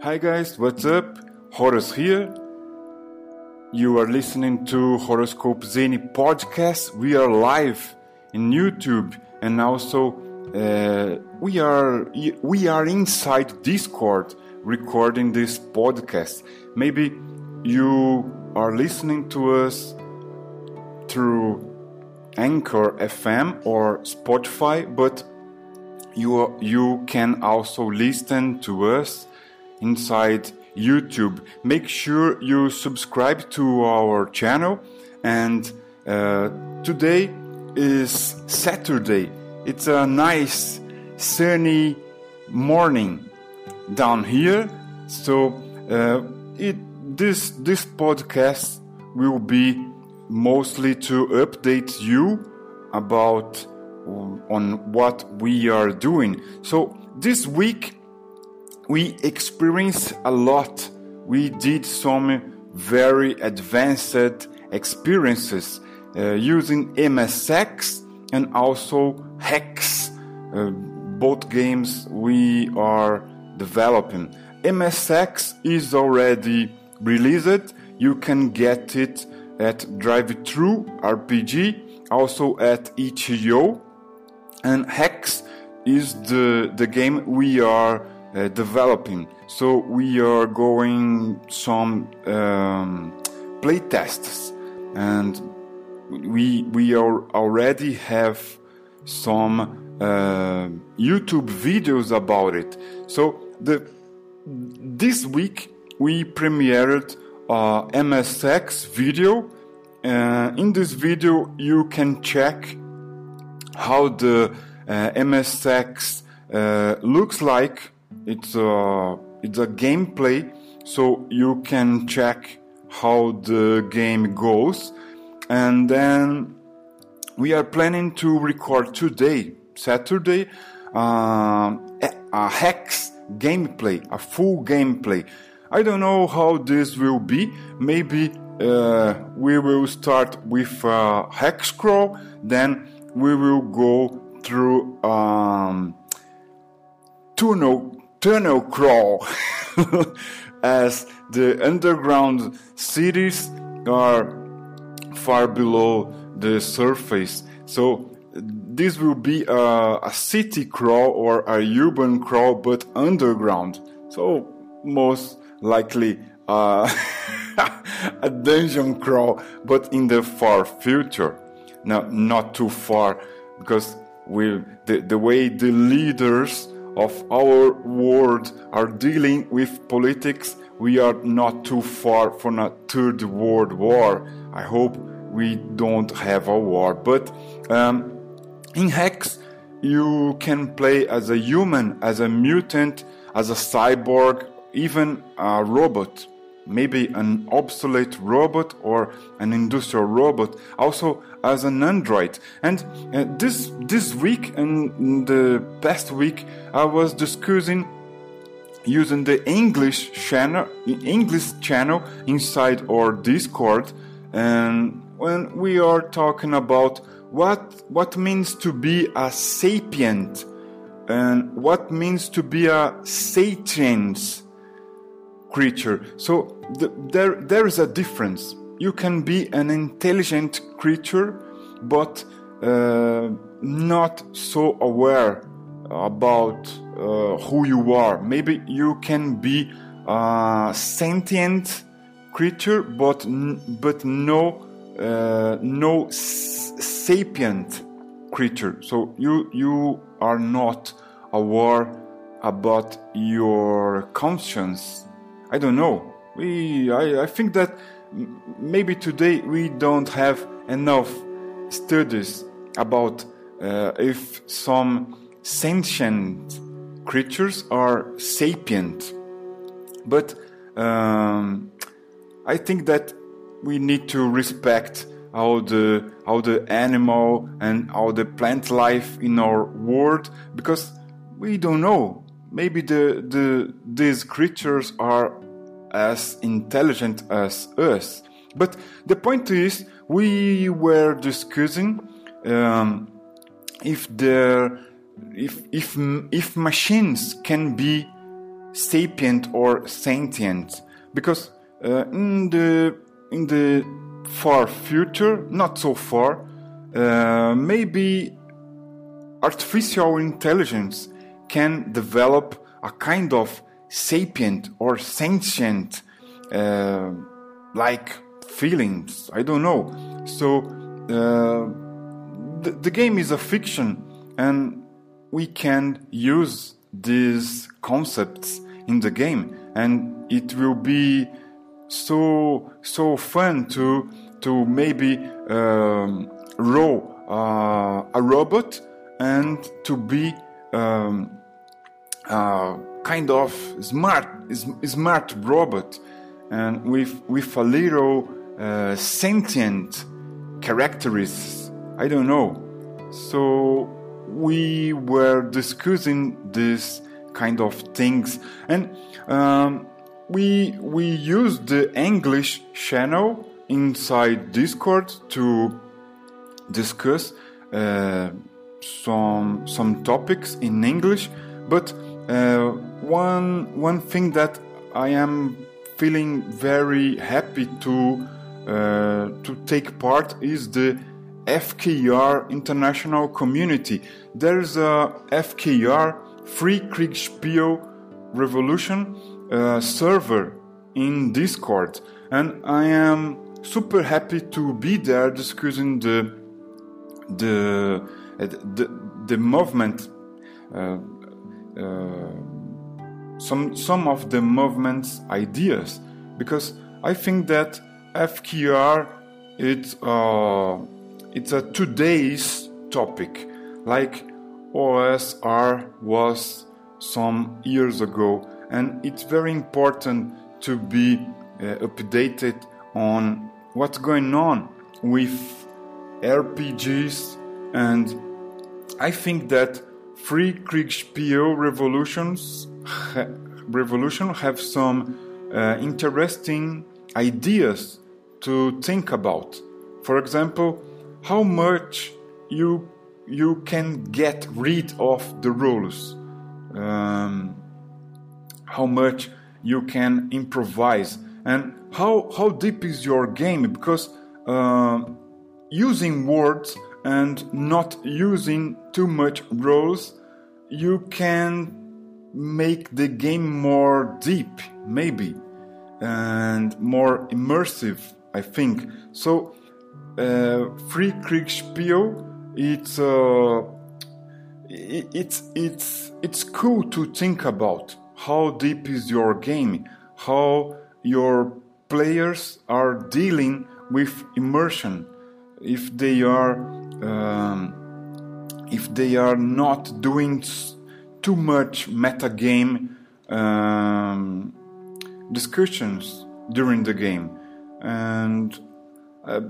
Hi guys, what's up? Horus here. You are listening to Horoscope Zine podcast. We are live in YouTube and also uh, we are we are inside Discord recording this podcast. Maybe you are listening to us through Anchor FM or Spotify, but you you can also listen to us inside YouTube. Make sure you subscribe to our channel. And uh, today is Saturday. It's a nice sunny morning down here. So uh, it this this podcast will be mostly to update you about on what we are doing. So this week we experienced a lot. We did some very advanced experiences uh, using MSX and also Hex, uh, both games we are developing. MSX is already released. You can get it at DriveThru RPG, also at itch.io. And Hex is the, the game we are uh, developing. So we are going some um, play tests, and we we are already have some uh, YouTube videos about it. So the this week we premiered a MSX video. Uh, in this video, you can check how the uh, MSX uh, looks like it's a it's a gameplay, so you can check how the game goes, and then we are planning to record today, Saturday, uh, a hex gameplay, a full gameplay. I don't know how this will be. Maybe uh, we will start with a hex crawl, then we will go through um, tunnel tunnel crawl as the underground cities are far below the surface. So this will be a, a city crawl or a urban crawl, but underground. So most likely uh, a dungeon crawl, but in the far future. Now, not too far, because we the, the way the leaders of our world are dealing with politics, we are not too far from a third world war. I hope we don't have a war. But um, in Hex, you can play as a human, as a mutant, as a cyborg, even a robot maybe an obsolete robot or an industrial robot, also as an android. And uh, this this week and the past week, I was discussing using the English channel English channel inside our Discord, and when we are talking about what what means to be a sapient and what means to be a sentience creature. So the, there, there is a difference. You can be an intelligent creature, but uh, not so aware about uh, who you are. Maybe you can be a sentient creature, but but no uh, no sapient creature. So you you are not aware about your conscience I don't know. We, I, I think that maybe today we don't have enough studies about uh, if some sentient creatures are sapient. But um, I think that we need to respect how the how the animal and how the plant life in our world because we don't know maybe the, the, these creatures are as intelligent as us. But the point is, we were discussing um, if there, if if if machines can be sapient or sentient because uh, in the in the far future, not so far, uh, maybe artificial intelligence can develop a kind of sapient or sentient uh, like feelings. I don't know. So uh, the, the game is a fiction, and we can use these concepts in the game, and it will be so so fun to to maybe um, row uh, a robot and to be um, uh, kind of smart smart robot and with with a little uh, sentient characteristics. I don't know. So we were discussing this kind of things, and um, we we used the English channel inside Discord to discuss uh, some some topics in English. But uh, one one thing that I am feeling very happy to uh, to take part is the FKR international community. There's a FKR Free Kriegspiel Revolution uh, server in Discord, and I am super happy to be there discussing the the the, the movement. Uh, uh, some some of the movement's ideas because I think that FKR it's uh, it's a today's topic like OSR was some years ago and it's very important to be uh, updated on what's going on with RPGs and I think that free Kriegspiel revolutions revolution have some uh, interesting ideas to think about. For example, how much you you can get rid of the rules, um, how much you can improvise, and how how deep is your game? Because uh, using words and not using too much rules, you can make the game more deep, maybe, and more immersive. I think so. Uh, Free Kriegspiel, it's uh, it's it's it's cool to think about how deep is your game, how your players are dealing with immersion, if they are um, if they are not doing too much metagame um, discussions during the game. And uh,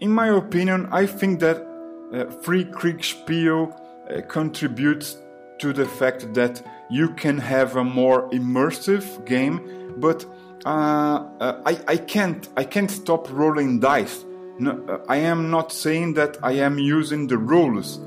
in my opinion, I think that uh, Free Kriegspiel uh, contributes to the fact that you can have a more immersive game, but uh, uh, I, I can't I can't stop rolling dice. No, uh, I am not saying that I am using the rules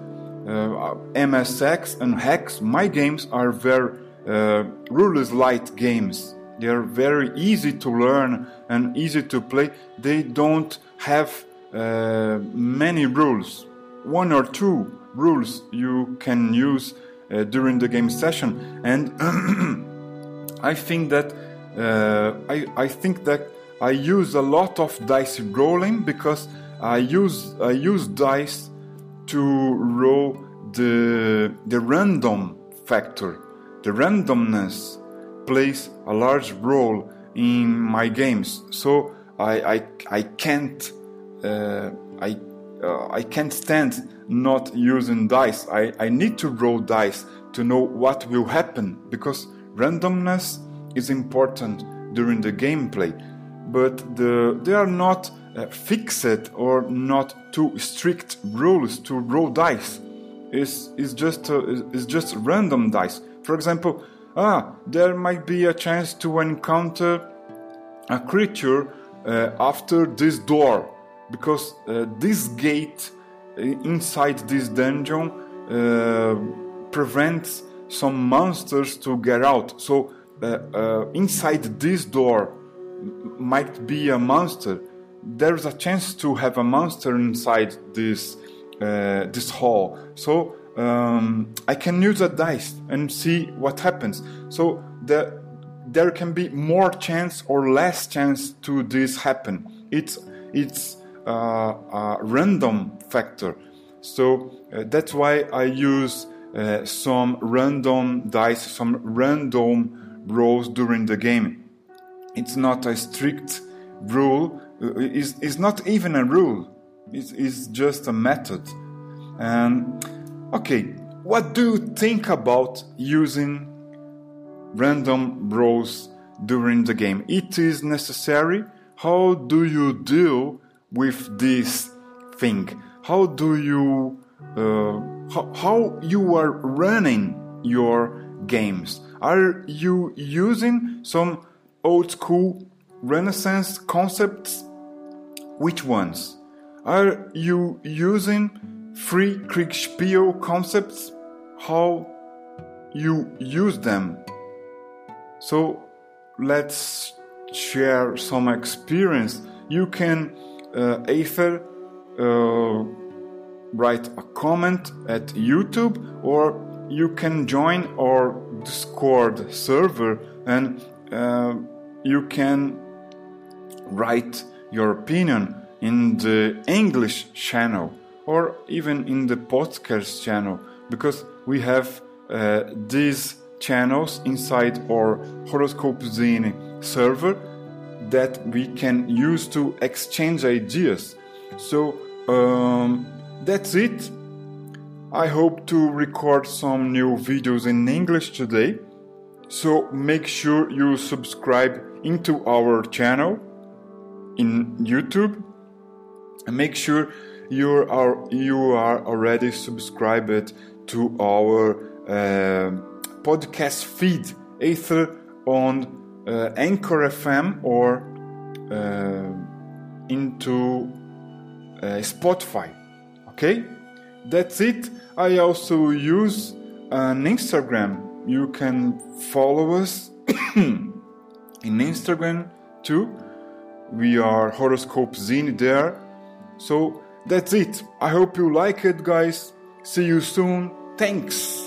uh, MSX and Hex, my games are very uh, rules light games. They are very easy to learn and easy to play. They don't have uh, many rules. One or two rules you can use uh, during the game session, and I think that uh, I, I think that I use a lot of dice rolling because I use I use dice to roll the, the random factor. The randomness plays a large role in my games. So I, I, I can't uh, I, uh, I can't stand not using dice. I, I need to roll dice to know what will happen because randomness is important during the gameplay. But the, they are not uh, fixed or not too strict rules to roll dice. Is is just uh, is just random dice. For example, ah, there might be a chance to encounter a creature uh, after this door because uh, this gate uh, inside this dungeon uh, prevents some monsters to get out. So uh, uh, inside this door might be a monster, there's a chance to have a monster inside this uh, this hall. So um, I can use a dice and see what happens. So the, there can be more chance or less chance to this happen. It's it's uh, a random factor. So uh, that's why I use uh, some random dice, some random rolls during the game. It's not a strict rule. It's, it's not even a rule. It's, it's just a method. And okay, what do you think about using random rolls during the game? It is necessary. How do you deal with this thing? How do you uh, how, how you are running your games? Are you using some old school Renaissance concepts? Which ones? Are you using free Kriegspiel concepts? How you use them? So let's share some experience. You can uh, either uh, write a comment at YouTube or you can join our Discord server and uh, you can write your opinion in the English channel or even in the podcast channel because we have uh, these channels inside our horoscope zine server that we can use to exchange ideas. So um, that's it. I hope to record some new videos in english today so make sure you subscribe into our channel in youtube. And make sure you are you are already subscribed to our uh, podcast feed either on uh, anchor fm or uh, into uh, spotify. Okay? That's it. I also use an instagram you can follow us in instagram too. We are horoscope zine there. So that's it. I hope you like it guys. See you soon. Thanks